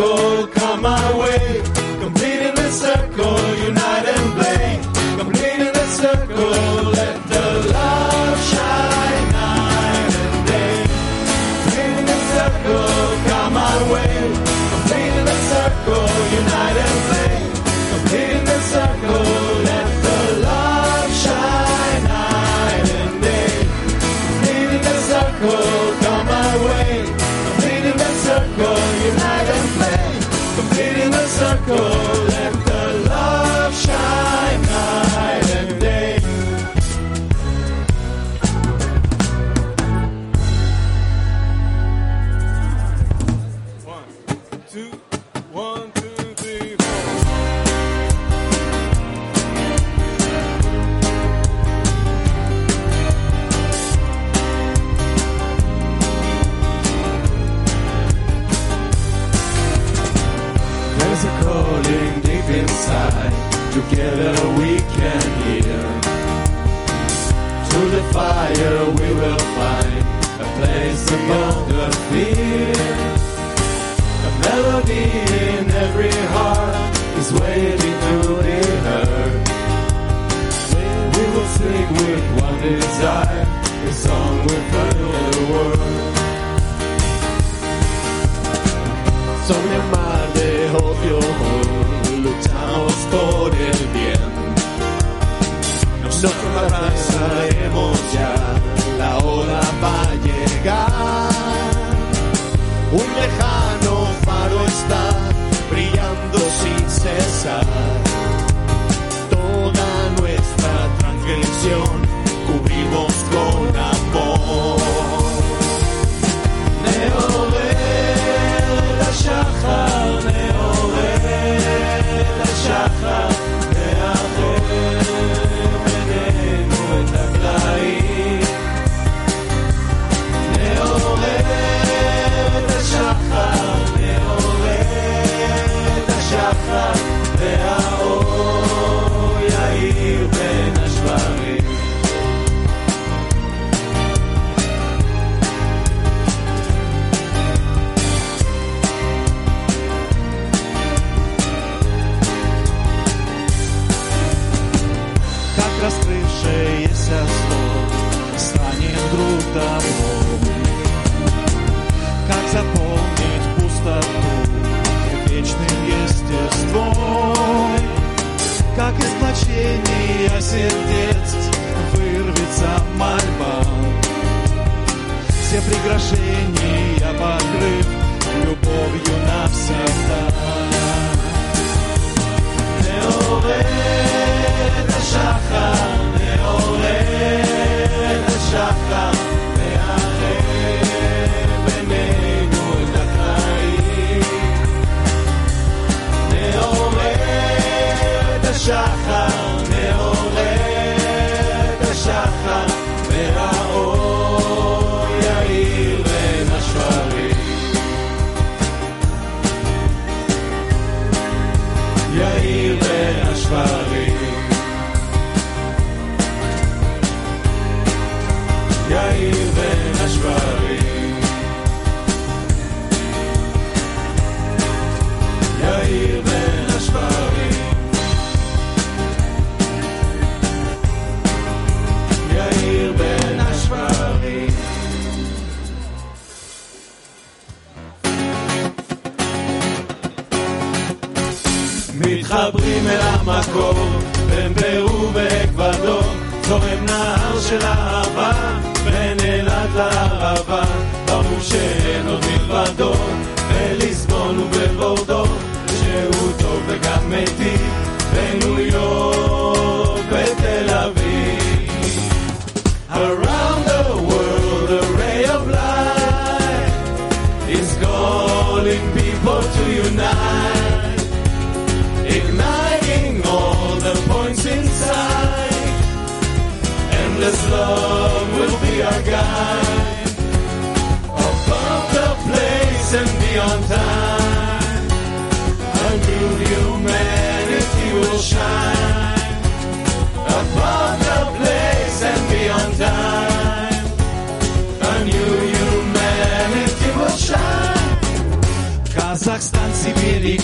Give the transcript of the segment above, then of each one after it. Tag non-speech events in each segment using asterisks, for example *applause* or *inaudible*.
circle,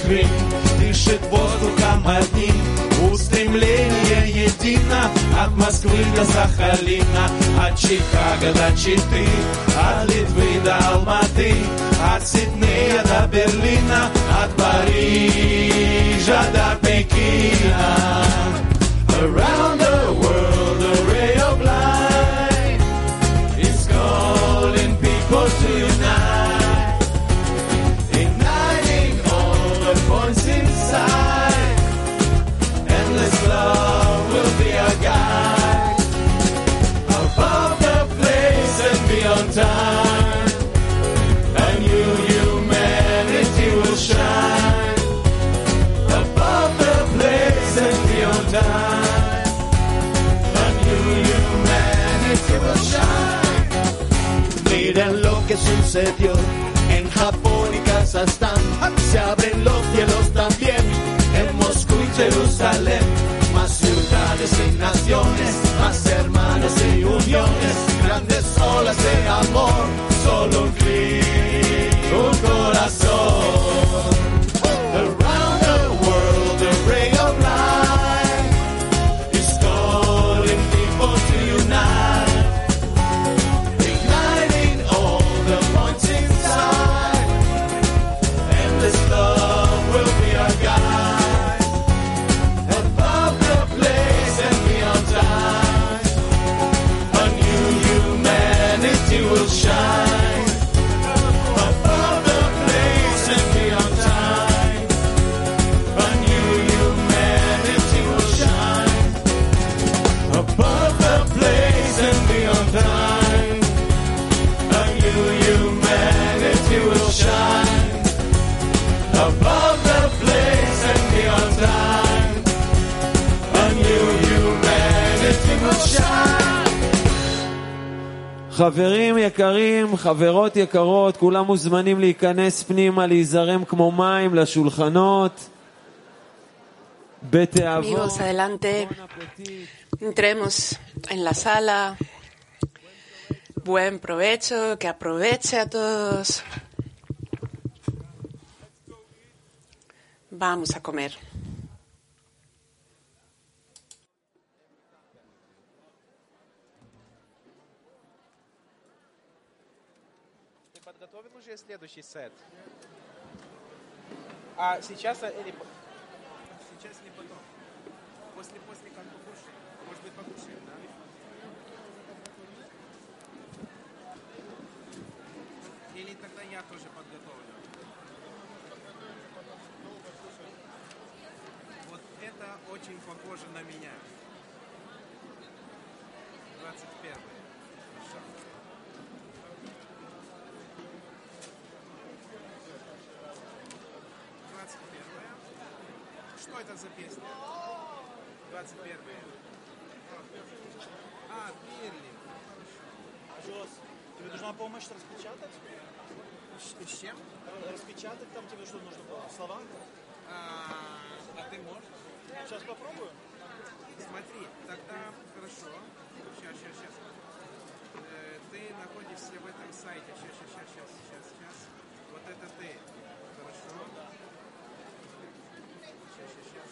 Сибирь и Крым Дышит воздухом одним. Устремление едино От Москвы до Сахалина От Чикаго до Читы От Литвы до Алматы От Сиднея до Берлина От Парижа до Пекина. Around the en Japón y Kazajstán. Se abren los cielos también en Moscú y Jerusalén. Más ciudades y naciones, más hermanos y uniones. Grandes olas de amor, solo un clic, חברות יקרות, כולם מוזמנים להיכנס פנימה, להיזרם כמו מים לשולחנות. בתיאבון. Amigos, adelante. Entremos en la sala. Buen provecho, que aproveche a todos. Vamos a comer. Уже следующий сет? А сейчас или сейчас или потом? После после как покушаем? Может быть покушаем, да? Или тогда я тоже подготовлю? Вот это очень похоже на меня. 21 Хорошо. Двадцать первая. Что это за песня? Двадцать первая. А, Бирли. Жос, тебе нужна помощь распечатать? С, с чем? Распечатать там тебе что нужно было? Слова? А, а ты можешь? Сейчас попробую. Смотри, тогда хорошо. Сейчас, сейчас, сейчас. Э, ты находишься в этом сайте. Сейчас, сейчас, сейчас, сейчас, сейчас. Вот это ты. Сейчас,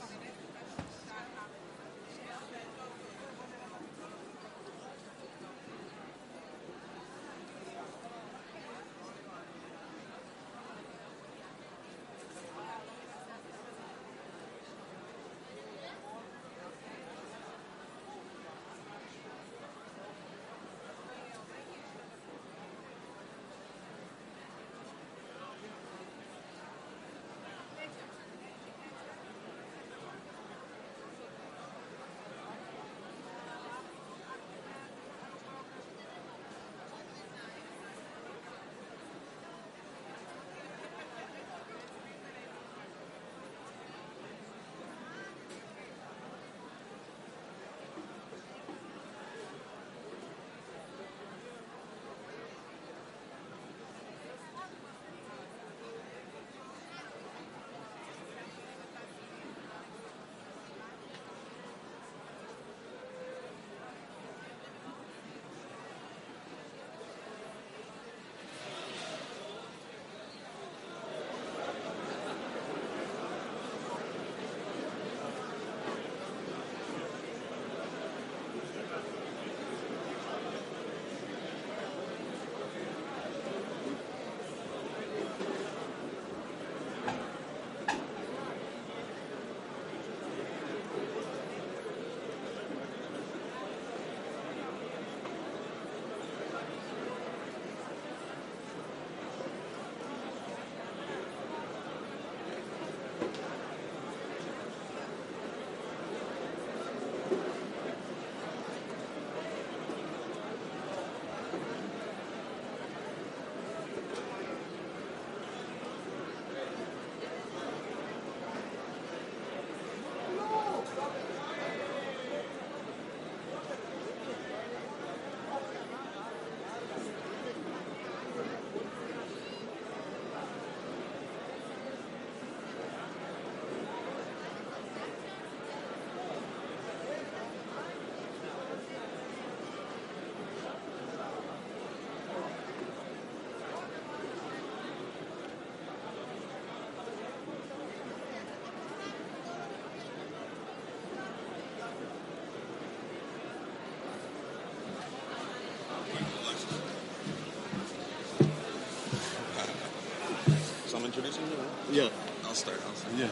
I'm introducing you. Right? Yeah. I'll start. I'll start. Yeah.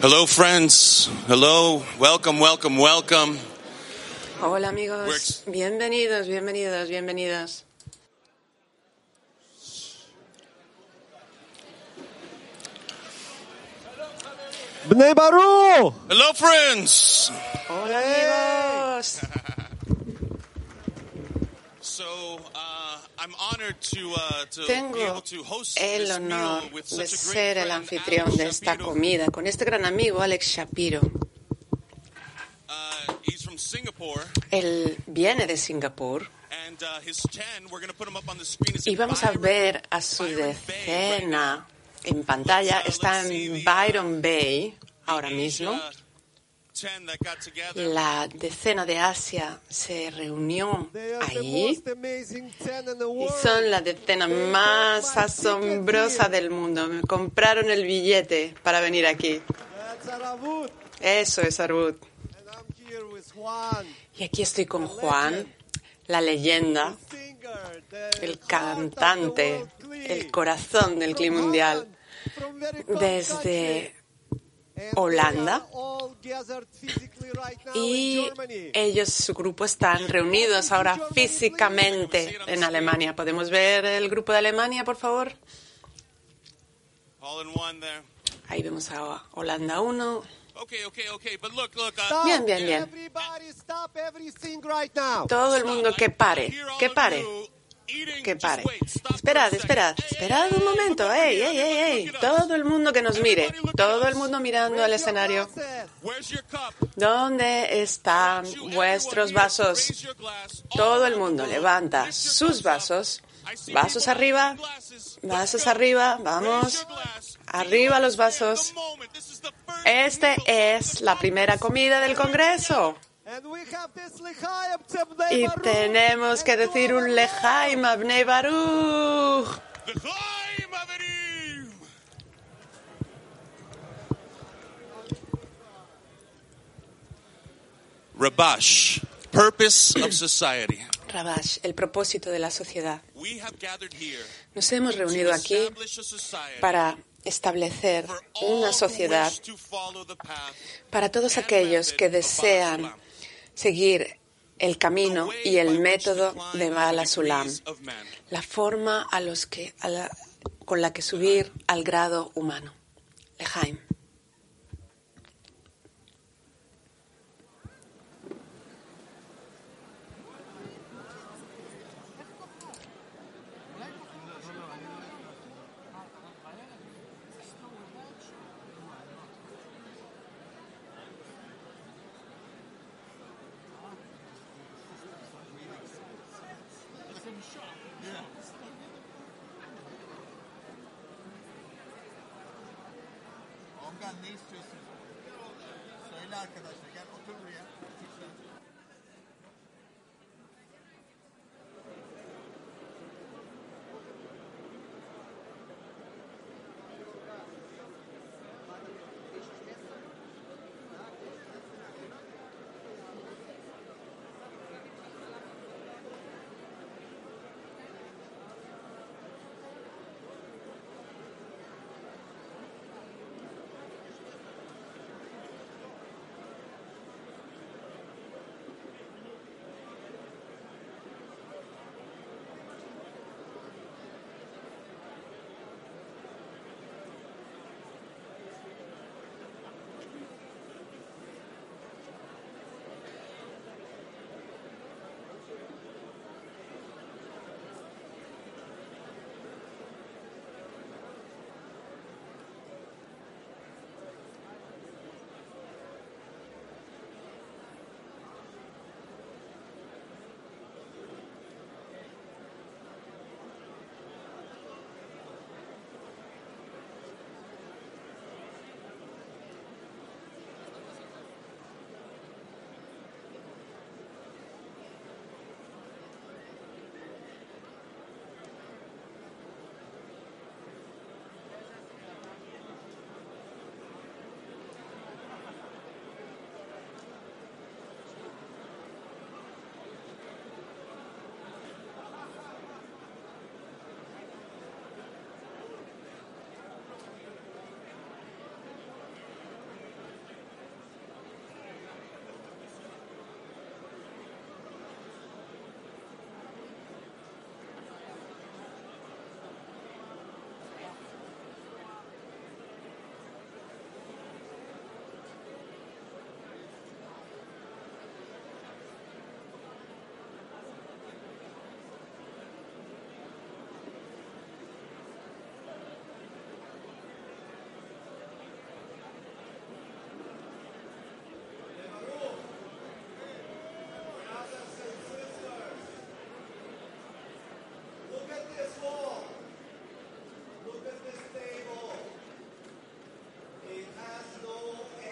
Hello, friends. Hello. Welcome, welcome, welcome. Hola amigos, Works. bienvenidos, bienvenidos, bienvenidos. Bnei Baruch! Hello, friends. Hola amigos. Tengo able to host el honor de ser el anfitrión de esta comida con este gran amigo Alex Shapiro. Uh, Él viene de Singapur uh, his 10, we're going to put him up on the screen. is y vamos a ver a su decena en pantalla. Está en Byron Bay ahora mismo. La decena de Asia se reunió ahí. most amazing 10 in the y son la decena más asombrosa del mundo. Me compraron el billete para venir aquí. Eso es Juan, Y aquí estoy con Juan, la leyenda, el cantante, el corazón del clima mundial, desde Holanda. y ellos, su grupo, están reunidos ahora físicamente en Alemania. ¿Podemos ver el grupo de Alemania, por favor? Ahí vemos a Holanda 1. Okay, okay, okay. But look, look. Uh. Bien, bien, bien. Everybody stop everything right now. Todo el mundo que pare, que pare, que pare. Esperad, esperad, esperad un momento. Ey, ey, ey, ey. Todo el mundo que nos mire. Todo el mundo mirando al escenario. ¿Dónde están vuestros vasos? Todo el mundo levanta sus vasos. Vasos arriba, vasos arriba, vamos. Arriba los vasos. Este es la primera comida del Congreso. And we have this L'chaim to Bnei Y tenemos que decir un lejaim a Bnei Baruch. Rabash, purpose of society. Rabash, el propósito de la sociedad. We have gathered here Nos hemos to reunido aquí establish a society para establecer for all una who sociedad wish to follow the path para todos aquellos que desean seguir el camino y el método de Bala Sulam, la forma a los que, a la- con la que subir al grado humano. Lejaim.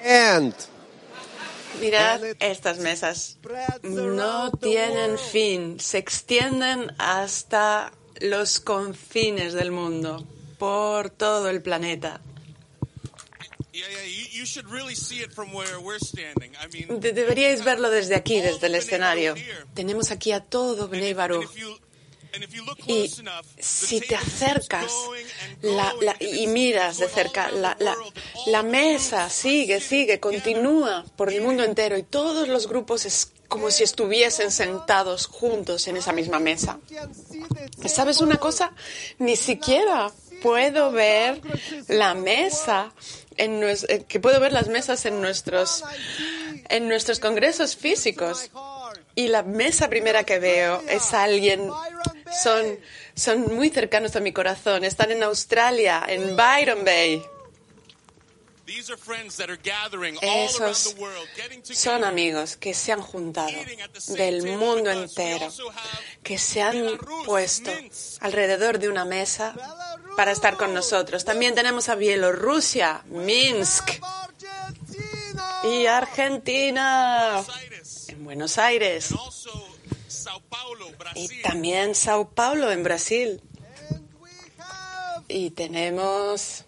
End. Mirad estas mesas. No tienen fin. Se extienden hasta los confines del mundo, por todo el planeta. Yeah, yeah, you, you should really see it from where we're standing. I mean, De- deberíais verlo desde aquí, desde el escenario. Tenemos aquí a todo Bnei Baruch. Y si te acercas la- la- y miras de cerca, la, la- mesa sigue, sigue, continúa por el mundo entero y todos los grupos es como si estuviesen sentados juntos en esa misma mesa. ¿Y ¿Sabes una cosa? Ni siquiera puedo ver la mesa en eh, que puedo ver las mesas en nuestros en nuestros congresos físicos. Y la mesa primera que veo es alguien, son, son muy cercanos a mi corazón. Están en Australia, en Byron Bay. Esos son amigos que se han juntado del mundo entero, que se han puesto alrededor de una mesa para estar con nosotros. También tenemos a Bielorrusia, Minsk y Argentina, en Buenos Aires y también Sao Paulo, en Brasil. Y tenemos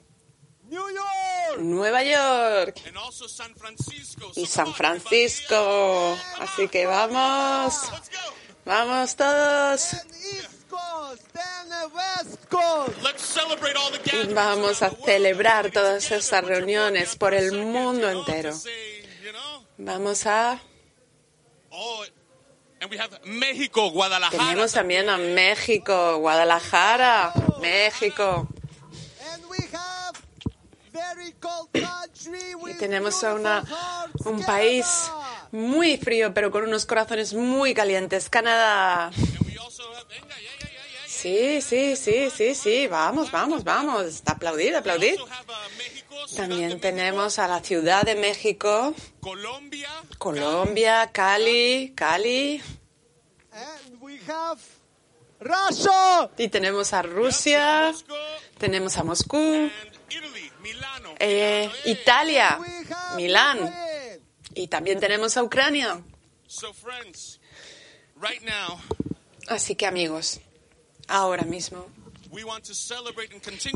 New York. Nueva York y San Francisco. Así que vamos, vamos todos. Y vamos a celebrar todas your reuniones por el mundo entero. Vamos a... oh, México, Guadalajara. Tenemos también a México, Guadalajara, México. Y tenemos a una, un país muy frío, pero con unos corazones muy calientes. Canadá. Sí, sí, sí, sí, sí. Vamos, vamos, vamos. Aplaudir, aplaudir. También tenemos a la Ciudad de México, Colombia, Colombia, Cali, Cali. Y tenemos a Rusia, tenemos a Moscú. Eh, eh. Italia, have Milán. Y también tenemos a Ucrania. Así que amigos, ahora mismo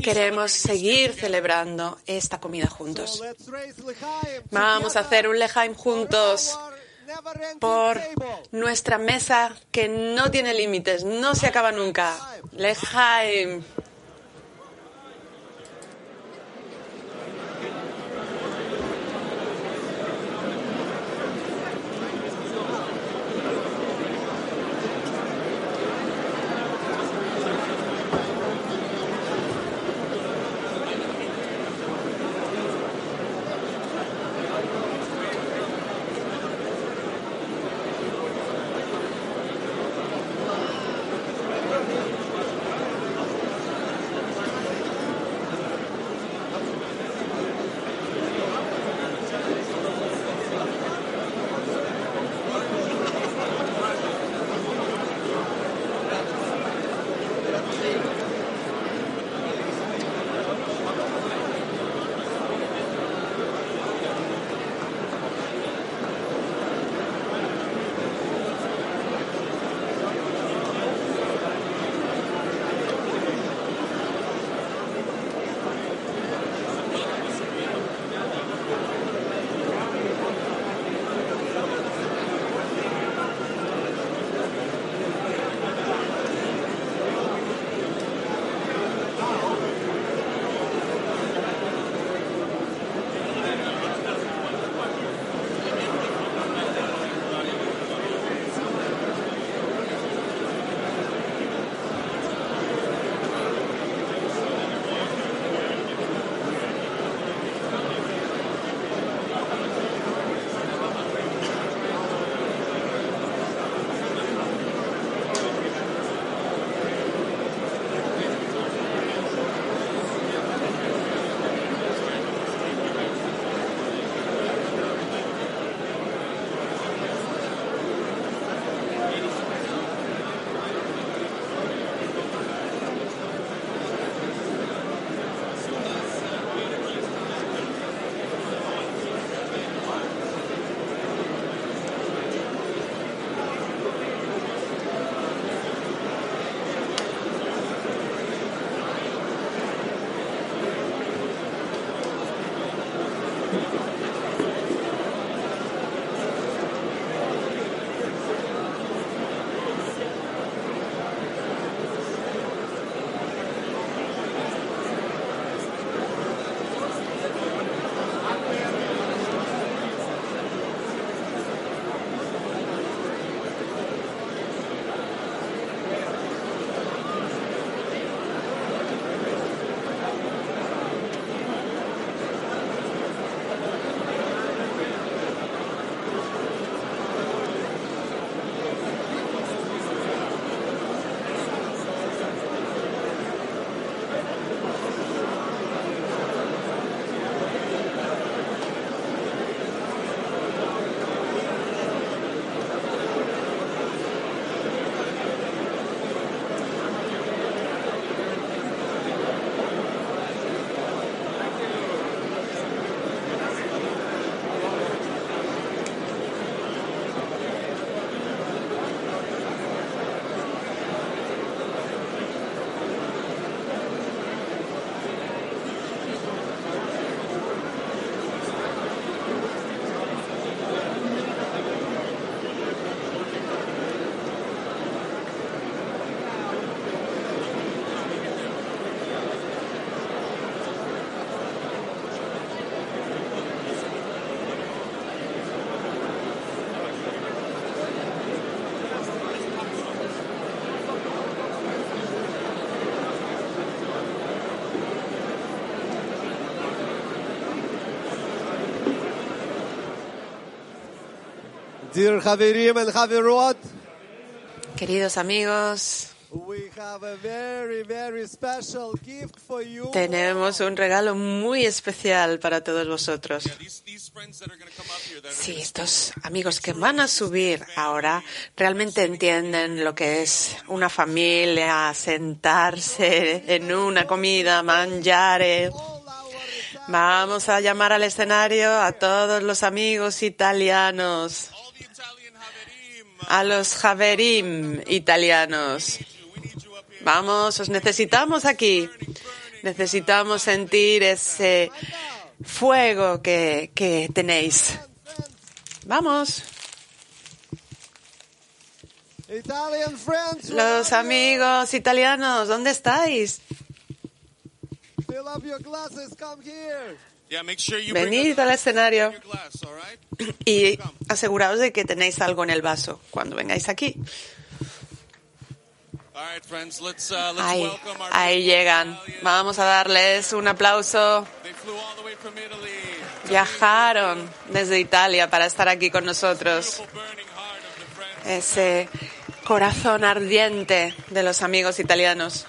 queremos seguir celebrando esta comida juntos. Vamos a hacer un lejaim juntos por nuestra mesa que no tiene límites, no se acaba nunca. Lejaim. For you. tenemos un regalo muy especial para todos vosotros. Are Sí, estos amigos que van a subir ahora realmente entienden lo que es una familia, sentarse en una comida, mangiare. Vamos a llamar al escenario a todos los amigos italianos, all the Italian Haverim. A los Javerim italianos. Vamos, os necesitamos aquí. Necesitamos sentir ese fuego que, que tenéis. Vamos. Los amigos italianos, ¿dónde estáis? Venid al escenario y aseguraos de que tenéis algo en el vaso cuando vengáis aquí. Uh, Ahí, ahí llegan. Vamos a darles un aplauso. Viajaron desde Italia para estar aquí con nosotros. Ese corazón ardiente de los amigos italianos.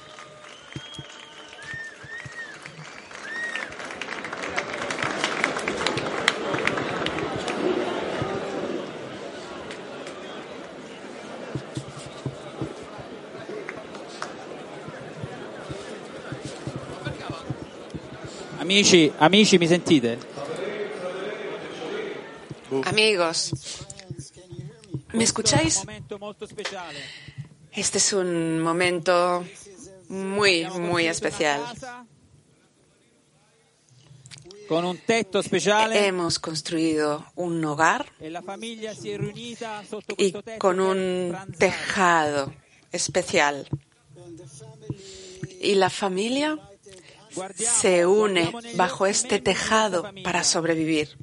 Amici, amici, mi sentite? Amigos, ¿me escucháis? Este es un momento muy, muy especial. Con un tetto speciale Hemos construido un hogar e y con un tejado especial. Y la familia se une bajo este tejado para sobrevivir,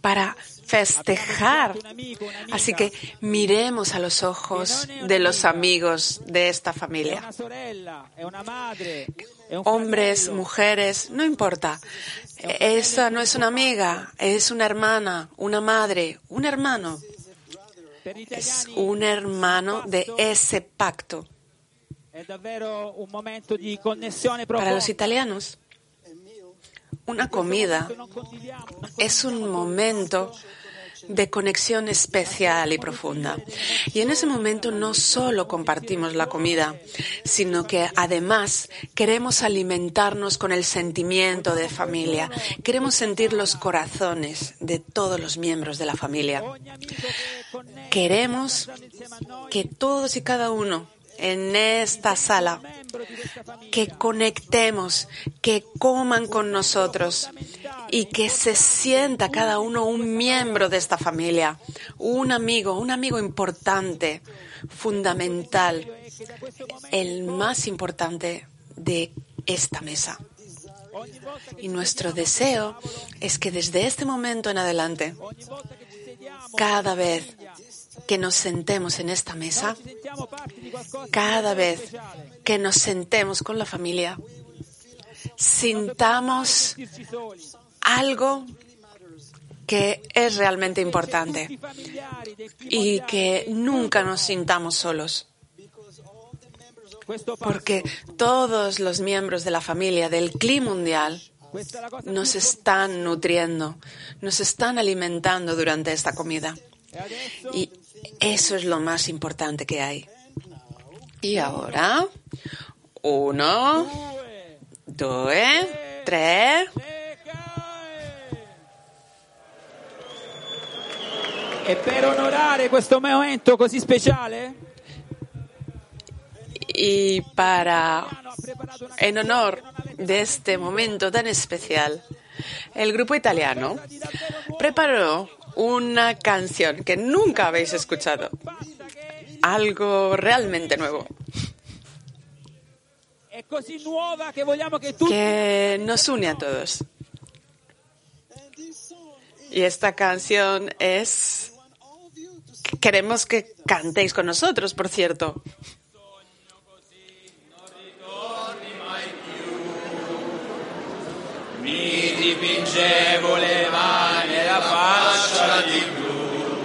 para festejar. Así que miremos a los ojos de los amigos de esta familia. Hombres, mujeres, no importa. Esa no es una amiga, es una hermana, una madre, un hermano. Es un hermano de ese pacto. Para los italianos, una comida es un momento de conexión especial y profunda. Y en ese momento no solo compartimos la comida, sino que además queremos alimentarnos con el sentimiento de familia. Queremos sentir los corazones de todos los miembros de la familia. Queremos que todos y cada uno en esta sala que conectemos, que coman con nosotros y que se sienta cada uno un miembro de esta familia, un amigo, un amigo importante, fundamental, el más importante de esta mesa. Y nuestro deseo es que desde este momento en adelante, cada vez que nos sentemos en esta mesa, cada vez que nos sentemos con la familia, sintamos algo que es realmente importante y que nunca nos sintamos solos. Porque todos los miembros de la familia del CLI mundial nos están nutriendo, nos están alimentando durante esta comida. Y eso es lo más importante que hay. Y ahora, uno, dos, tres. E per onorare questo momento così speciale, Y para, en honor de este momento tan especial, el grupo italiano preparó una canción que nunca habéis escuchado. Algo realmente nuevo. que nos une a todos. Y esta canción es... Queremos que cantéis con nosotros, por cierto. Mi dipingevo le mani e la faccia di blu.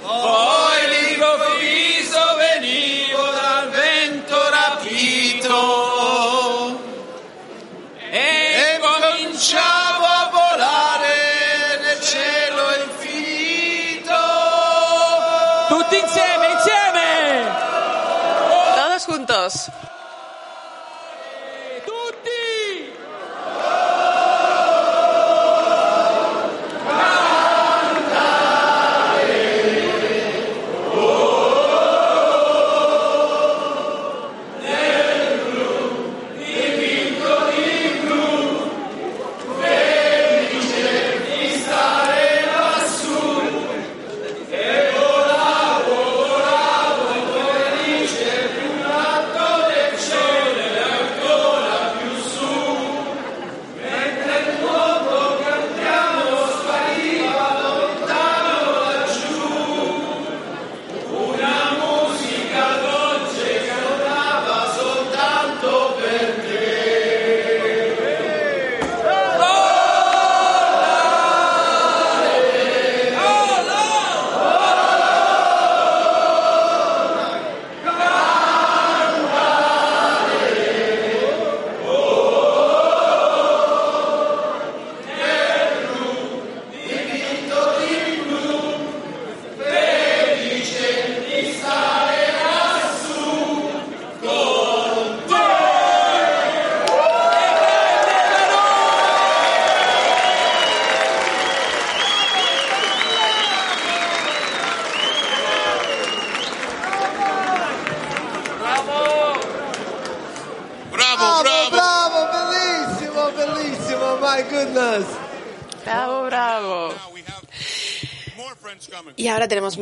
Poi all'improvviso venivo dal vento rapito e cominciavo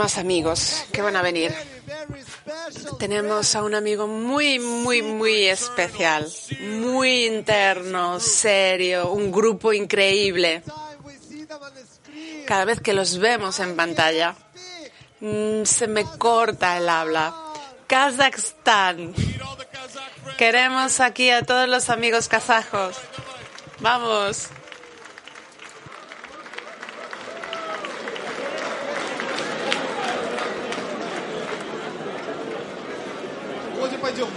más amigos que van a venir. Tenemos a un amigo muy, muy, muy especial, muy interno, serio, un grupo increíble. Cada vez que los vemos en pantalla, mm, se me corta el habla. Kazajstán. Queremos aquí a todos los amigos kazajos. Vamos. Володя, пойдем.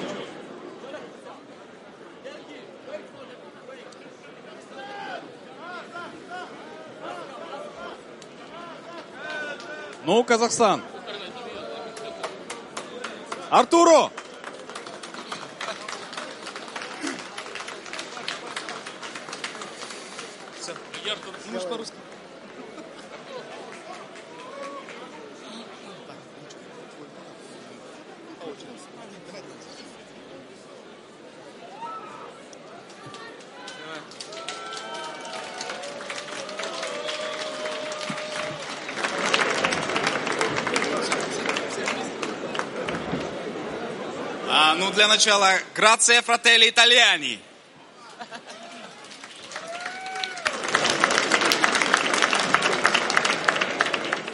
Ну, Казахстан. Артуро! Можешь по-русски? А, ну, для начала, грация фрателли итальяни.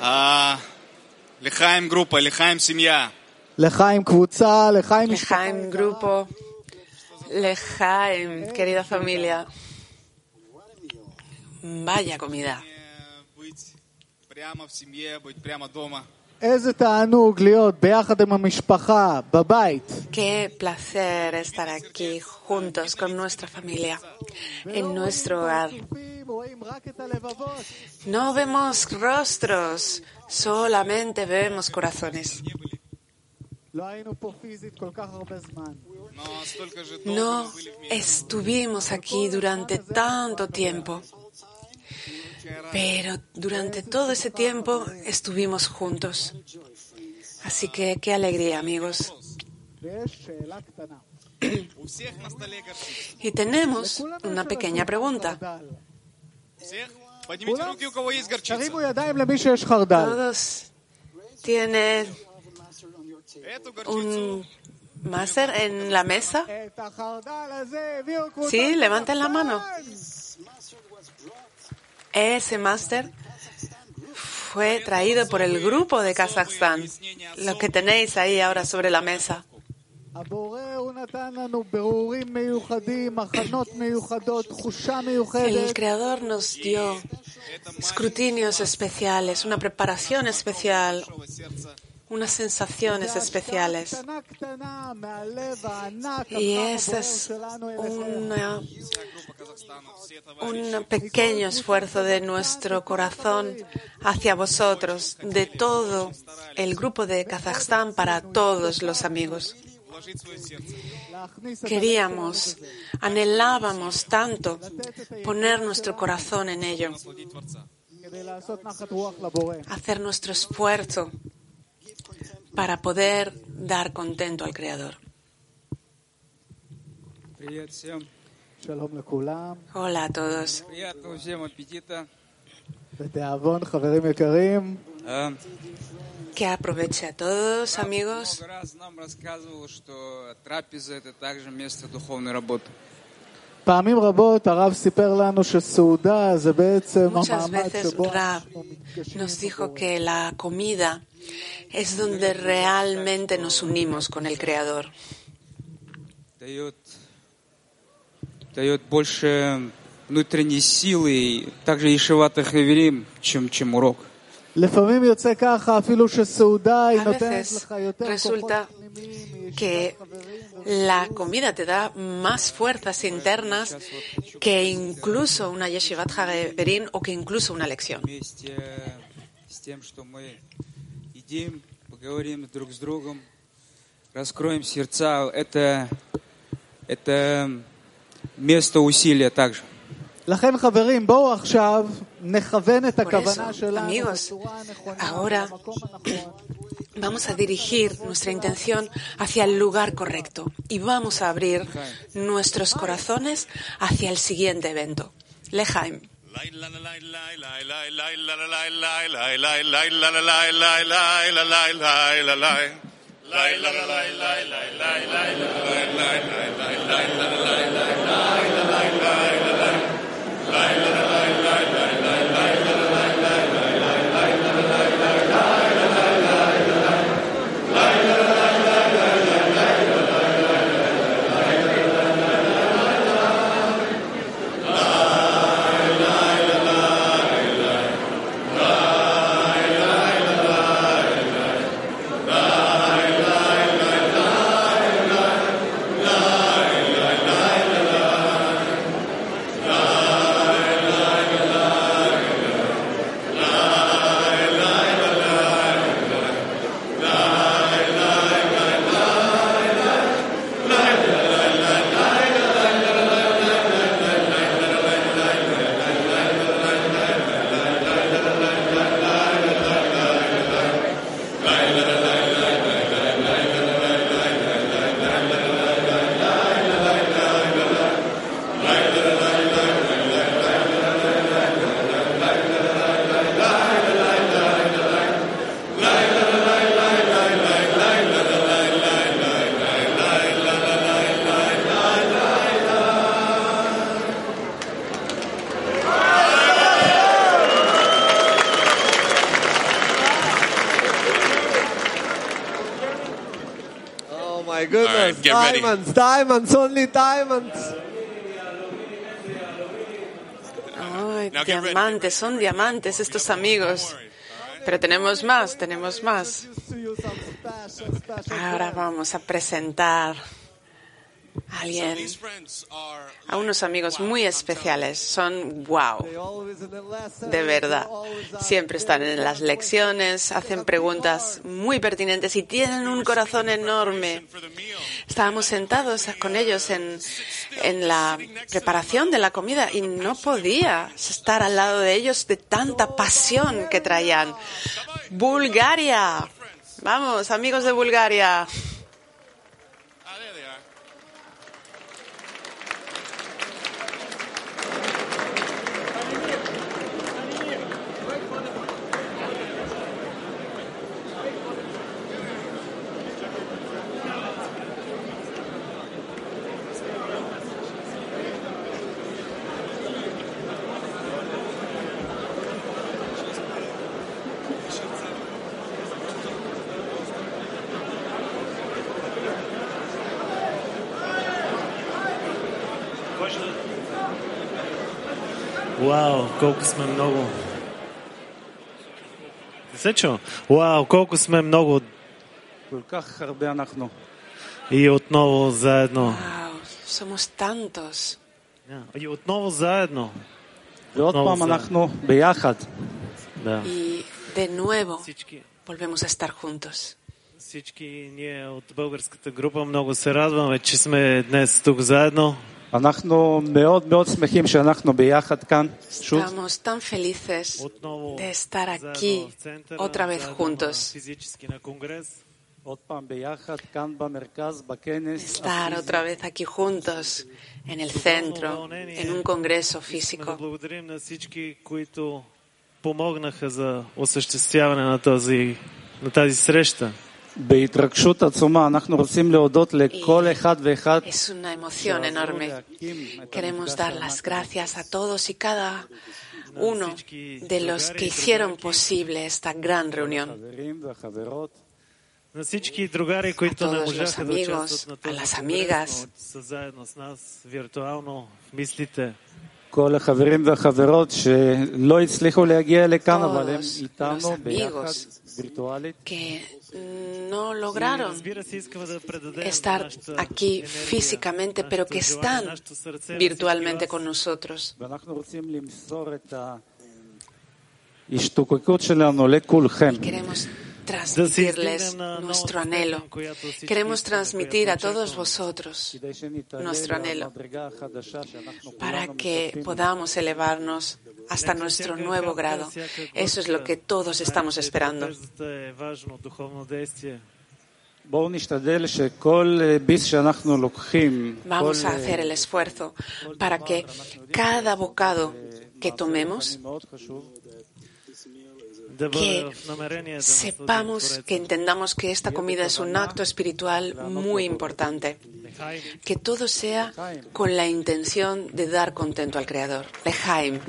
А, группа, Лехаем семья. Лехаем квуца, лехаем... Лехаем группа, лехаем, querida familia. Vaya comida. Быть прямо в семье, быть прямо дома. Qué placer estar aquí juntos con nuestra familia, en nuestro hogar. No vemos rostros, solamente vemos corazones. No estuvimos aquí durante tanto tiempo. Pero durante todo ese tiempo estuvimos juntos. Así que qué alegría, amigos. *coughs* Y tenemos una pequeña pregunta. Todos tienen un máster en la mesa. Sí, levanten la mano. Ese máster fue traído por el grupo de Kazajstán, lo que tenéis ahí ahora sobre la mesa. El Creador nos dio escrutinios especiales, una preparación especial, unas sensaciones especiales. Y ese es una, un pequeño esfuerzo de nuestro corazón hacia vosotros, de todo el grupo de Kazajstán para todos los amigos. Queríamos, anhelábamos tanto poner nuestro corazón en ello, hacer nuestro esfuerzo para poder dar contento al Creador. Hola a todos. Que aproveche a todos, amigos. Muchas veces Rab nos dijo que la comida es donde realmente nos unimos con el Creador. A resulta que la comida te da más fuerzas internas que incluso una yeshivat hareberín o que incluso una lección. Amigos, ahora Vamos a dirigir nuestra intención hacia el lugar correcto y vamos a abrir nuestros corazones hacia el siguiente evento. Lejaim. Ready. diamonds, diamonds, only diamonds. Ay, diamantes, son diamantes estos amigos. Pero tenemos más, tenemos más. To you some special, special Ahora vamos a presentar a alguien, a unos amigos muy especiales. Son wow. De verdad, siempre están en las lecciones, hacen preguntas muy pertinentes y tienen un corazón enorme. Estábamos sentados con ellos en, en la preparación de la comida y no podía estar al lado de ellos de tanta pasión que traían. Bulgaria. Vamos, amigos de Bulgaria. וואו, колко сме много. Не се чува? Вау, колко сме много. כל כך הרבה אנחנו. И отново заедно. Wow, somos tantos. И отново заедно. ועוד отново פעם заедно. אנחנו ביחד. Да. Y de nuevo Всички, volvemos a estar juntos. всички ние от българската група много се радваме, че сме днес тук заедно. Estamos tan felices de estar aquí otra vez juntos. Estar otra vez aquí juntos en el centro, en un congreso físico. Es una emoción enorme. Queremos dar las gracias a todos y cada uno de los que hicieron posible esta gran reunión. A todos los amigos, a las amigas. Todos los amigos que Mm, no lograron estar aquí físicamente, pero que están virtualmente con nosotros. Queremos transmitirles nuestro anhelo. Queremos transmitir a todos vosotros nuestro anhelo para que podamos elevarnos hasta nuestro nuevo grado. Eso es lo que todos estamos esperando. Vamos a hacer el esfuerzo para que cada bocado que tomemos que sepamos, que entendamos que esta comida es un acto espiritual muy importante. Que todo sea con la intención de dar contento al Creador. Lejaim.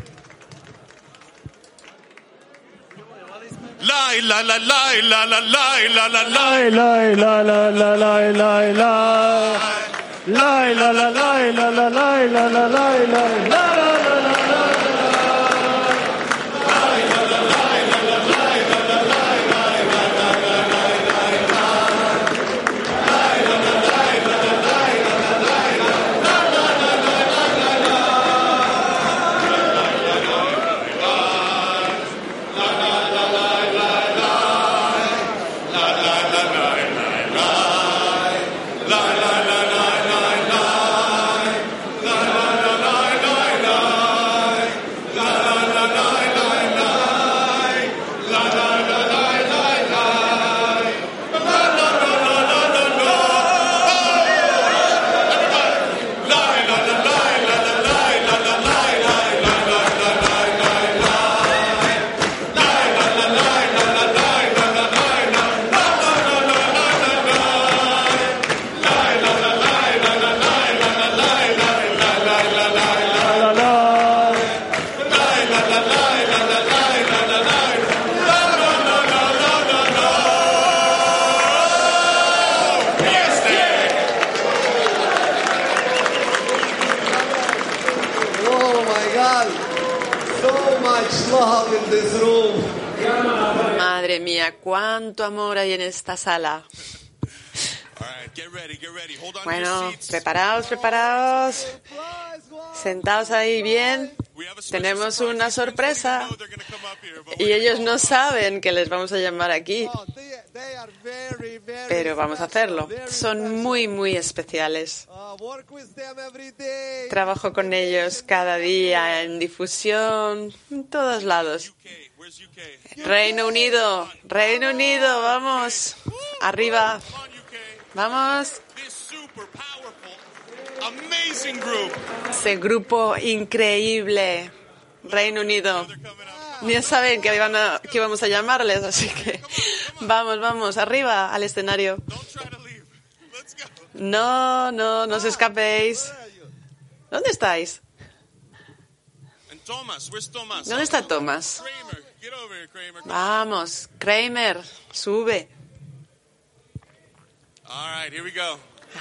Cuánto amor hay en esta sala. Bueno, preparaos, preparaos. Sentaos ahí bien. Tenemos una sorpresa. Y ellos no saben que les vamos a llamar aquí. Pero vamos a hacerlo. Son muy, muy especiales. Trabajo con ellos cada día en difusión, en todos lados. Reino Unido, Reino Unido, vamos. Arriba. Vamos. Ese grupo increíble. Reino Unido. Ni saben que, iban a- que íbamos a llamarles, así que vamos, vamos, arriba al escenario. No, no, no os escapéis. ¿Dónde estáis? ¿Dónde está Thomas? Over Kramer. Vamos, Kramer, sube. All right, here we go.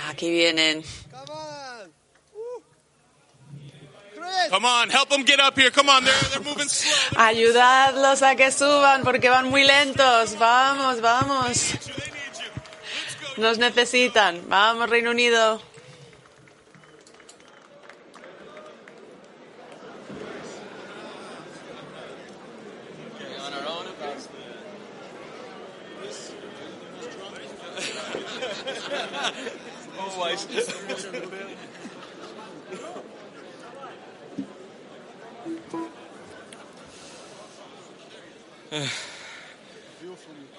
Aquí vienen. Come on, help them get up here. Come on, they're they're moving slow. Ayudadlos a que suban porque van muy lentos. Vamos, vamos. Nos necesitan. Vamos, Reino Unido. Always.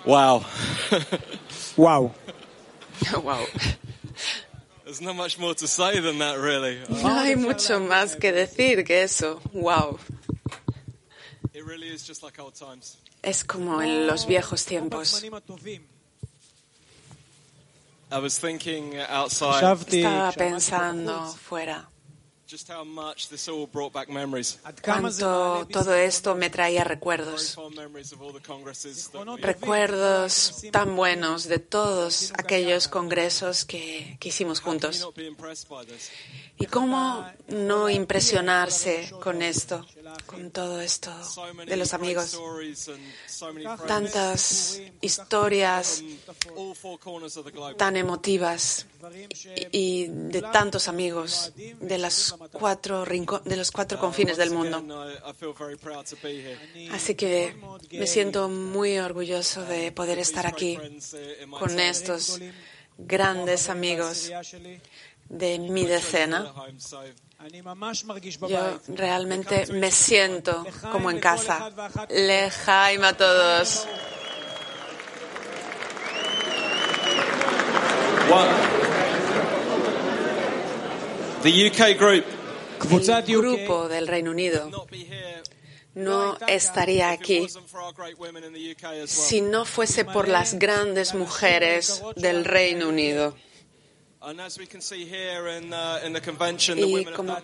wow. wow. *laughs* wow. There's not much more to say than that, really. No hay mucho más que decir que eso. Wow. It really is just like old times. Es como en los viejos tiempos. I was thinking outside Estaba pensando fuera. just how much this all brought back memories. Cuánto todo esto me traía recuerdos. Recuerdos tan buenos de todos aquellos congresos que, que hicimos juntos. ¿Y cómo no impresionarse con esto, con todo esto de los amigos? Tantas historias tan emotivas y de tantos amigos de, las cuatro de los cuatro confines del mundo. Here. Así que me siento muy orgulloso de poder estar aquí con estos grandes amigos de mi decena. Yo realmente me siento como en casa. Lejaim a todos. The UK group. El grupo del Reino Unido no estaría aquí si no fuese por las grandes mujeres del Reino Unido. Y como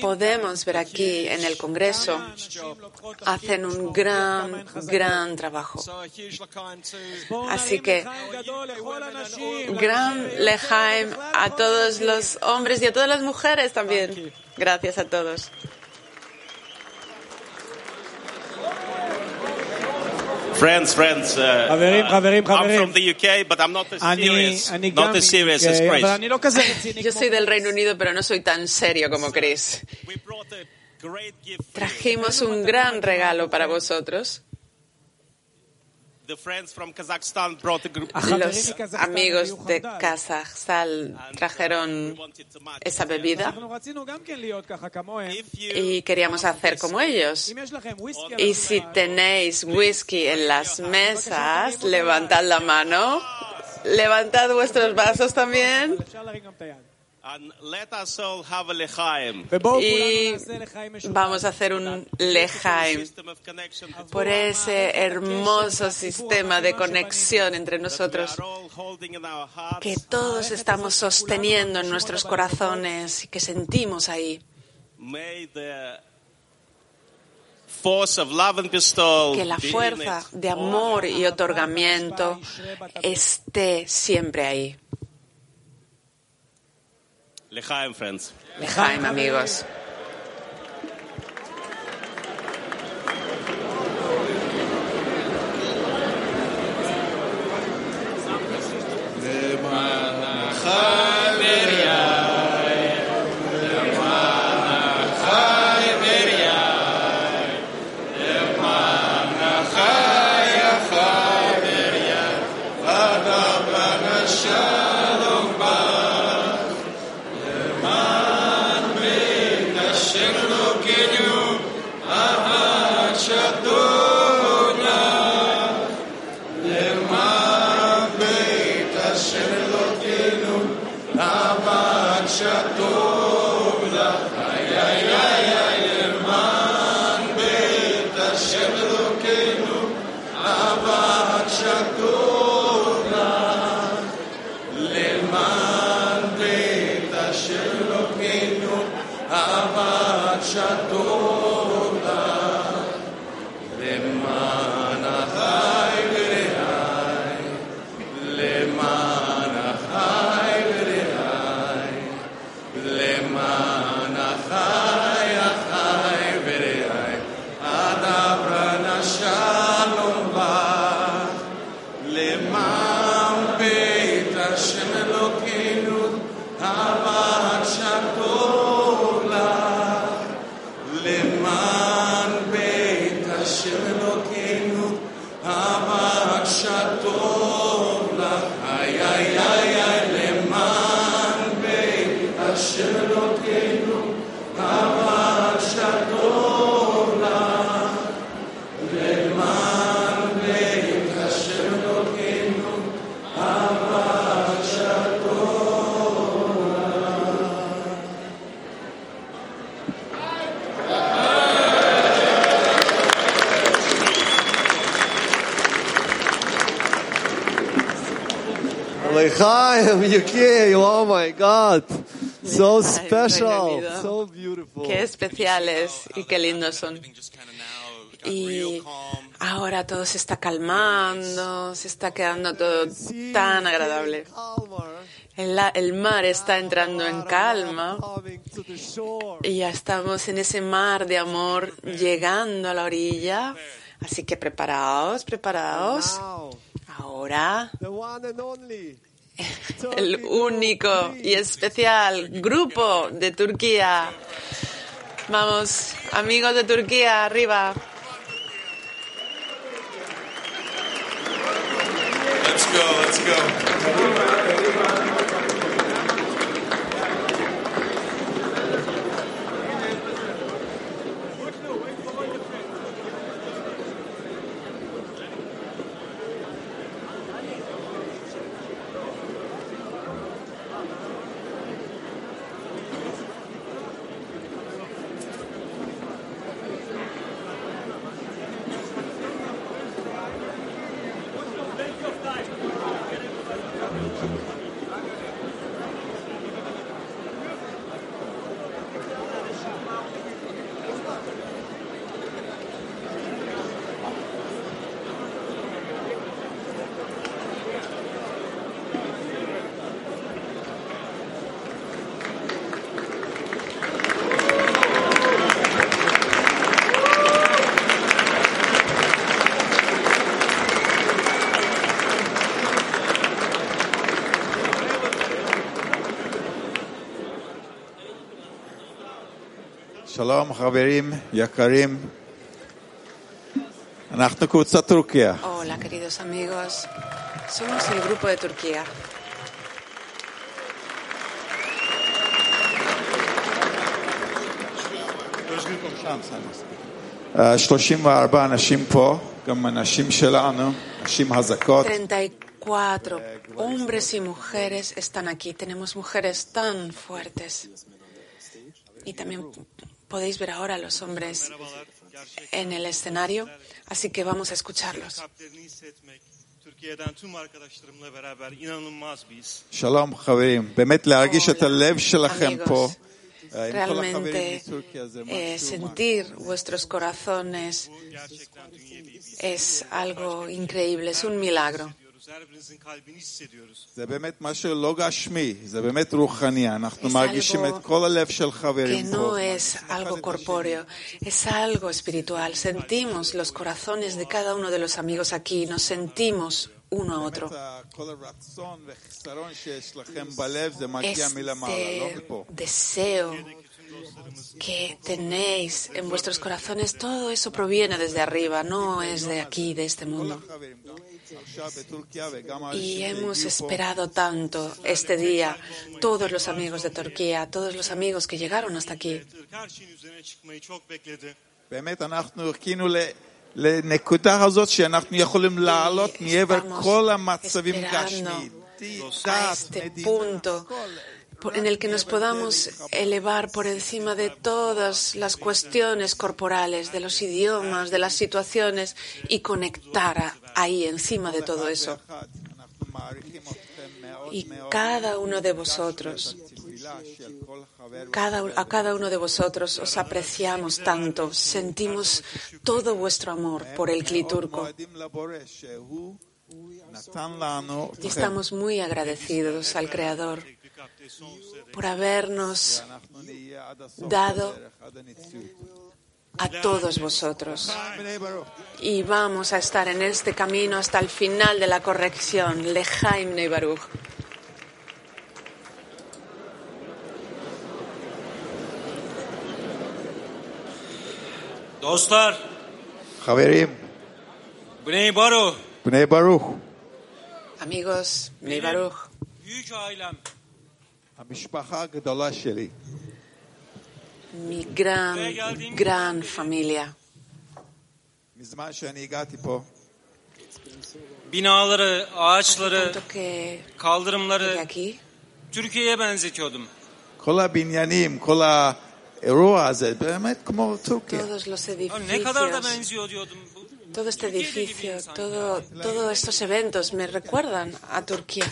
podemos ver aquí en el Congreso, hacen un gran, gran trabajo. Así que, gran lejaim a todos los hombres y a todas las mujeres también. Gracias a todos. Friends, friends, uh, חברים, uh, חברים, I'm חברים. from the UK, but I'm not as אני, serious, אני not גם as serious as מ-UK, Chris. אבל אני לא כזה רציני Yo soy del Reino Unido, pero no soy tan serio como Chris. Trajimos un gran regalo para vosotros. Los amigos de Kazajstán trajeron esa bebida y queríamos hacer como ellos. Y si tenéis whisky en las mesas, levantad la mano, levantad vuestros vasos también. Y vamos a hacer un lejaim por ese hermoso sistema de conexión entre nosotros que todos estamos sosteniendo en nuestros corazones y que sentimos ahí. Que la fuerza de amor y otorgamiento esté siempre ahí. Lejaim, friends. Lejaim, amigos. Lejaim. UK, oh my God. So special, so beautiful. Qué especiales y qué lindos son. Y ahora todo se está calmando, se está quedando todo tan agradable. El, el mar está entrando en calma y ya estamos en ese mar de amor llegando a la orilla. Así que preparaos, preparaos. Ahora *laughs* El único y especial grupo de Turquía. Vamos, amigos de Turquía, arriba. Let's go, let's go. Hola, queridos amigos. Somos el grupo de Turquía. Treinta y cuatro hombres y mujeres están aquí. Tenemos mujeres tan fuertes y también Podéis ver ahora a los hombres en el escenario, así que vamos a escucharlos. Shalom, Javerim. Amigos, realmente eh, sentir vuestros corazones es algo increíble, es un milagro. Her birinizin kalbini hissediyoruz. זה באמת משהו לא גשמי, זה באמת רוחני. אנחנו Es מרגישים algo את כל הלב של que חברים no פה. es algo corpóreo, es algo espiritual. Sentimos los corazones de cada uno de los amigos aquí, nos sentimos uno a otro. באמת, כל הרצון והחיסרון שיש לכם בלב זה מגיע מלמעלה, לא Este מפה. deseo que tenéis en vuestros corazones, todo eso proviene desde arriba, no es de aquí, de este mundo. Y hemos esperado tanto este día, todos los amigos de Turquía, todos los amigos que llegaron hasta aquí. Este punto en el que nos podamos elevar por encima de todas las cuestiones corporales, de los idiomas, de las situaciones y conectar ahí encima de todo eso. Y cada uno de vosotros, cada, a cada uno de vosotros os apreciamos tanto, sentimos todo vuestro amor por el cliturco. Y estamos muy agradecidos al Creador por habernos dado a todos vosotros. Y vamos a estar en este camino hasta el final de la corrección. Lejaim Neibaruch. Dostlar. Haberim. Bnei Baruch. Amigos, Bnei mi gran, gran familia. Binaları, ağaçları, Todos los edificios, todo este edificio, todo, todos estos eventos me recuerdan a Turquía.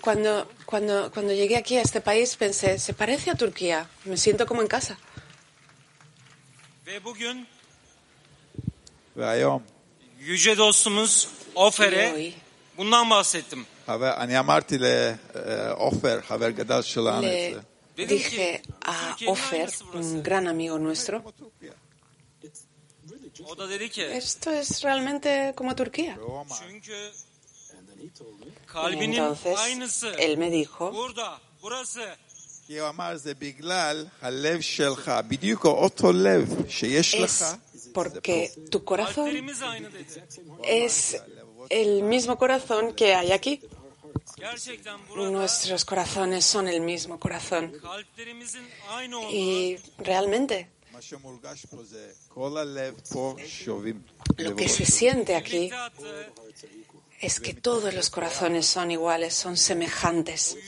Cuando, cuando, cuando llegué aquí a este país pensé, se parece a Turquía, me siento como en casa. Yüce. Le dije a Ofer, un gran amigo nuestro, esto es realmente como Turquía. Entonces él me dijo, es porque tu corazón es el mismo corazón que hay aquí. Nuestros corazones son el mismo corazón. Y realmente lo que se siente aquí es que todos los corazones son iguales, son semejantes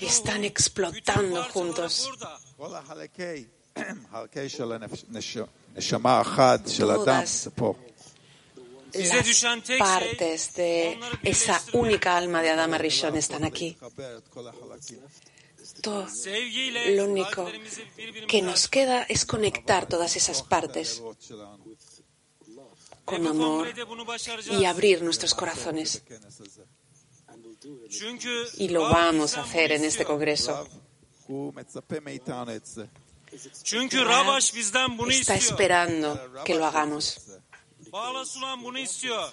y están explotando juntos. Todas las partes de esa única alma de Adam Rishon están aquí. Todo, lo único que nos queda es conectar todas esas partes con amor y abrir nuestros corazones. Y lo vamos a hacer en este Congreso. Está esperando que lo hagamos. Bunu istiyor.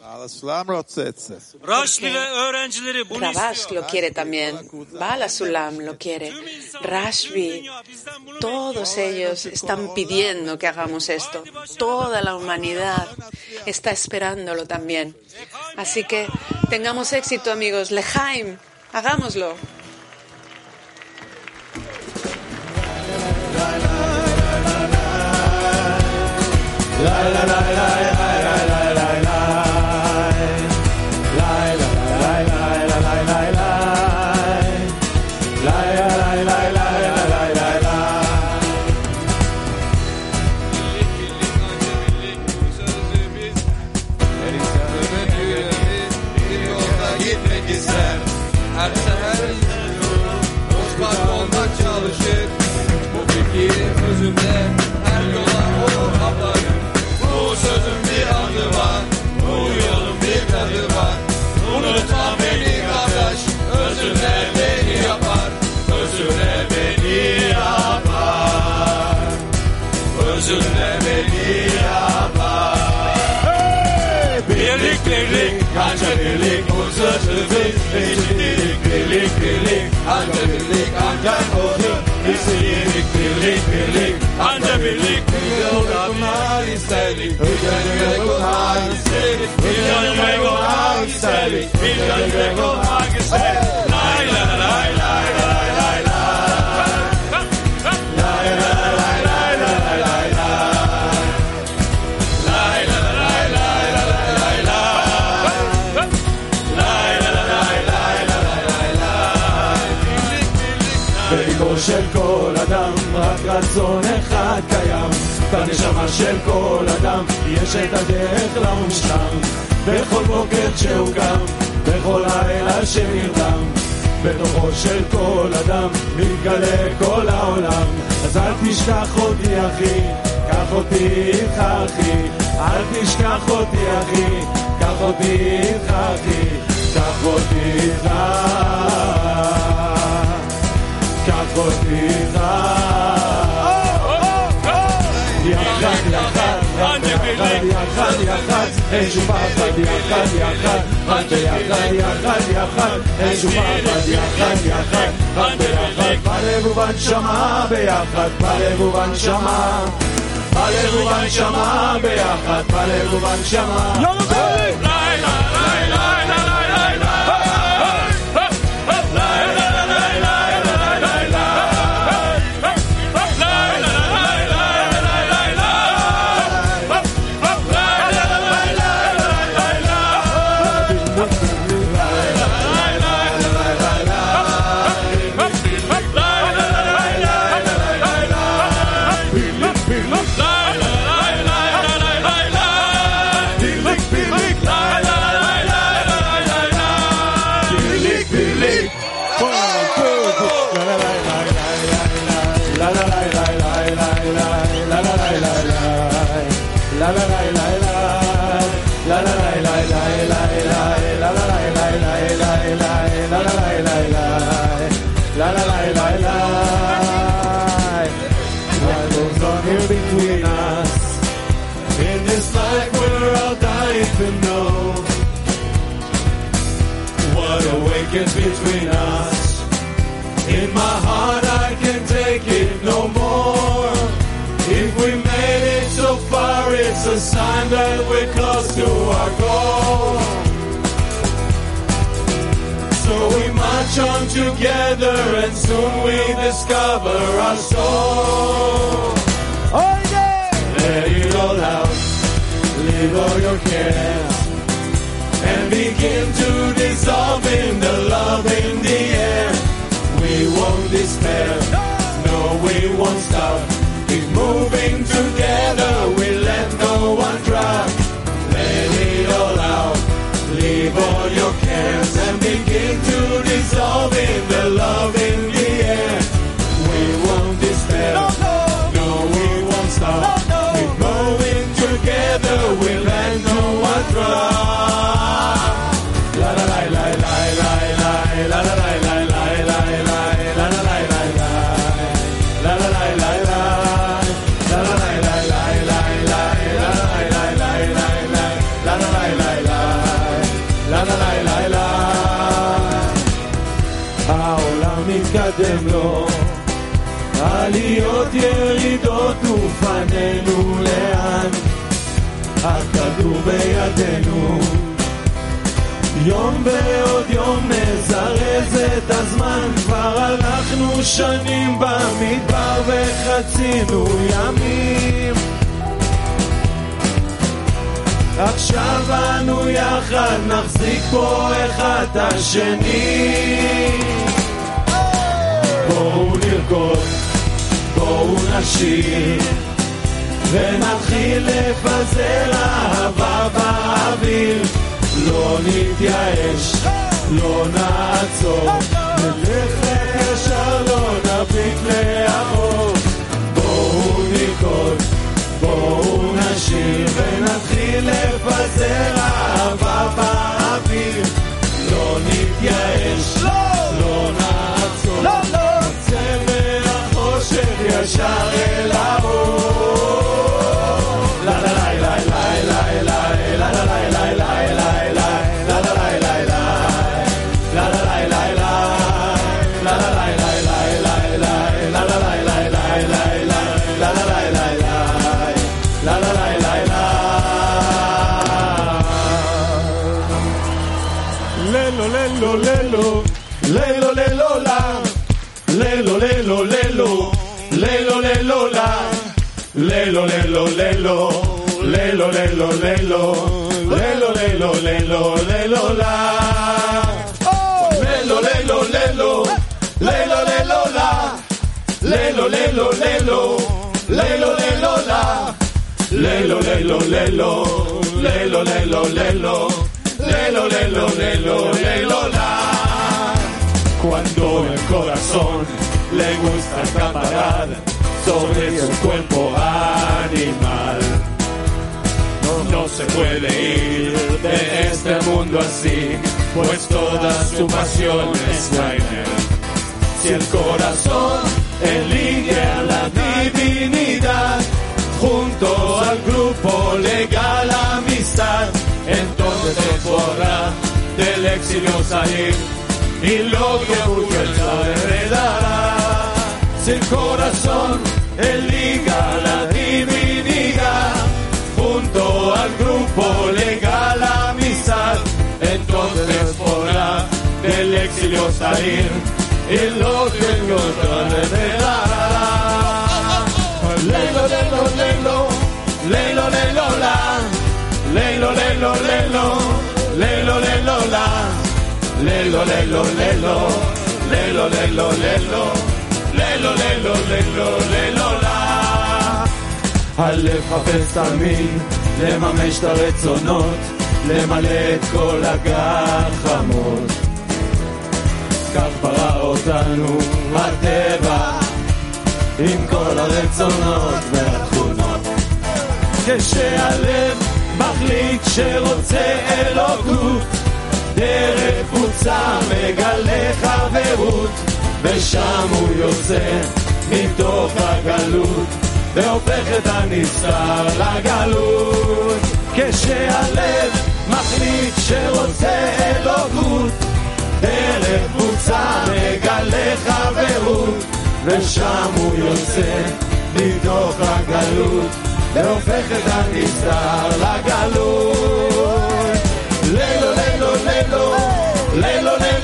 Rabash lo quiere también. Balasulam lo quiere. Rashbi, todos ellos están pidiendo que hagamos esto. Toda la humanidad está esperándolo también. Así que tengamos éxito, amigos. Lejaim, hagámoslo. la la la la la la birlik birlik anca birlik fırsatımız eşitlik birlik birlik anca birlik ancak olur İstedik birlik birlik anca birlik bir yolda bunlar istedik bir gönüle bunlar istedik bir gönüle bunlar istedik bir gönüle bunlar istedik של כל אדם יש את הדרך למושלם בכל בוקר כשהוא קם בכל לילה שנרדם בתוכו של כל אדם מתגלה כל העולם אז אל תשכח אותי אחי קח אותי איתך אחי אל תשכח אותי אחי קח אותי איתך אחי קח אותי איתך קח אותי איתך יחד יחד רק ביחד יחד יחד אין שום פחד יחד יחד רק ביחד יחד יחד אין שום פחד יחד יחד רק ביחד בלב ובנשמה ביחד בלב ובנשמה בלב ובנשמה ביחד בלב ובנשמה 来来来。A sign that we're close to our goal. So we march on together and soon we discover our soul. Oh, yeah. Let it all out, leave all your cares, and begin to dissolve in the love in the air. We won't despair, no, we won't stop. Moving together, we let no one drop. Let it all out, leave all your cares, and begin to dissolve in the love in the air. We won't despair, no, we won't stop. Keep moving together, we let no one drop. עליות ירידות ופנינו לאן, הכדור בידינו. יום ועוד יום נזרז את הזמן, כבר הלכנו שנים במדבר וחצינו ימים. עכשיו אנו יחד נחזיק פה אחד את השני. בואו נרקוד, בואו נשיר, ונתחיל לפזר אהבה באוויר. לא נתייאש, לא נעצור, נלך ישר, לא נביט לאחור. בואו נרקוד, בואו נשיר, ונתחיל לפזר אהבה באוויר. לא נתייאש, לא נעצור, נצא מהחושך ישר אל האור. Lelo, lelo, lelo, lelo, lelo, lelo, lelo, lelo, lelo, lelo. Lelo, lelo, lelo, lelo, lelo, lelo, lelo, lelo, lelo, lelo. Lelo, lelo, lelo, lelo, lelo, lelo, lelo, lelo, lelo, lelo. Cuando el corazón le gusta acaparar sobre su cuerpo animal. No se puede ir de este mundo así, pues toda su pasión está en. Si el corazón elige a la divinidad, junto al grupo legal amistad, entonces se podrá del exilio salir y lo que busca heredará. El corazón a la divinidad, junto al grupo legal amistad, entonces podrá del exilio salir y lo que encontrará heredará. Lelo, lelo, lelo, lelo, lelo, la. Lelo, lelo, lelo, lelo, lelo, la. Lelo, lelo, lelo, lelo, lelo, lelo, lelo, lelo, lelo, lelo, la. הלב חפש תמיד לממש את הרצונות, למלא את כל הגחמות. כך ברא אותנו הטבע, עם כל הרצונות והתכונות. כשהלב מחליט שרוצה אלוקות, דרך קבוצה מגלה חברות, ושם הוא יוצא מתוך הגלות, והופך את הנסתר לגלות. כשהלב מחליט שרוצה אלוקות, דרך קבוצה מגלה חברות, ושם הוא יוצא מתוך הגלות, והופך את הנסתר לגלות. לילו לילו לילו, לילו לילו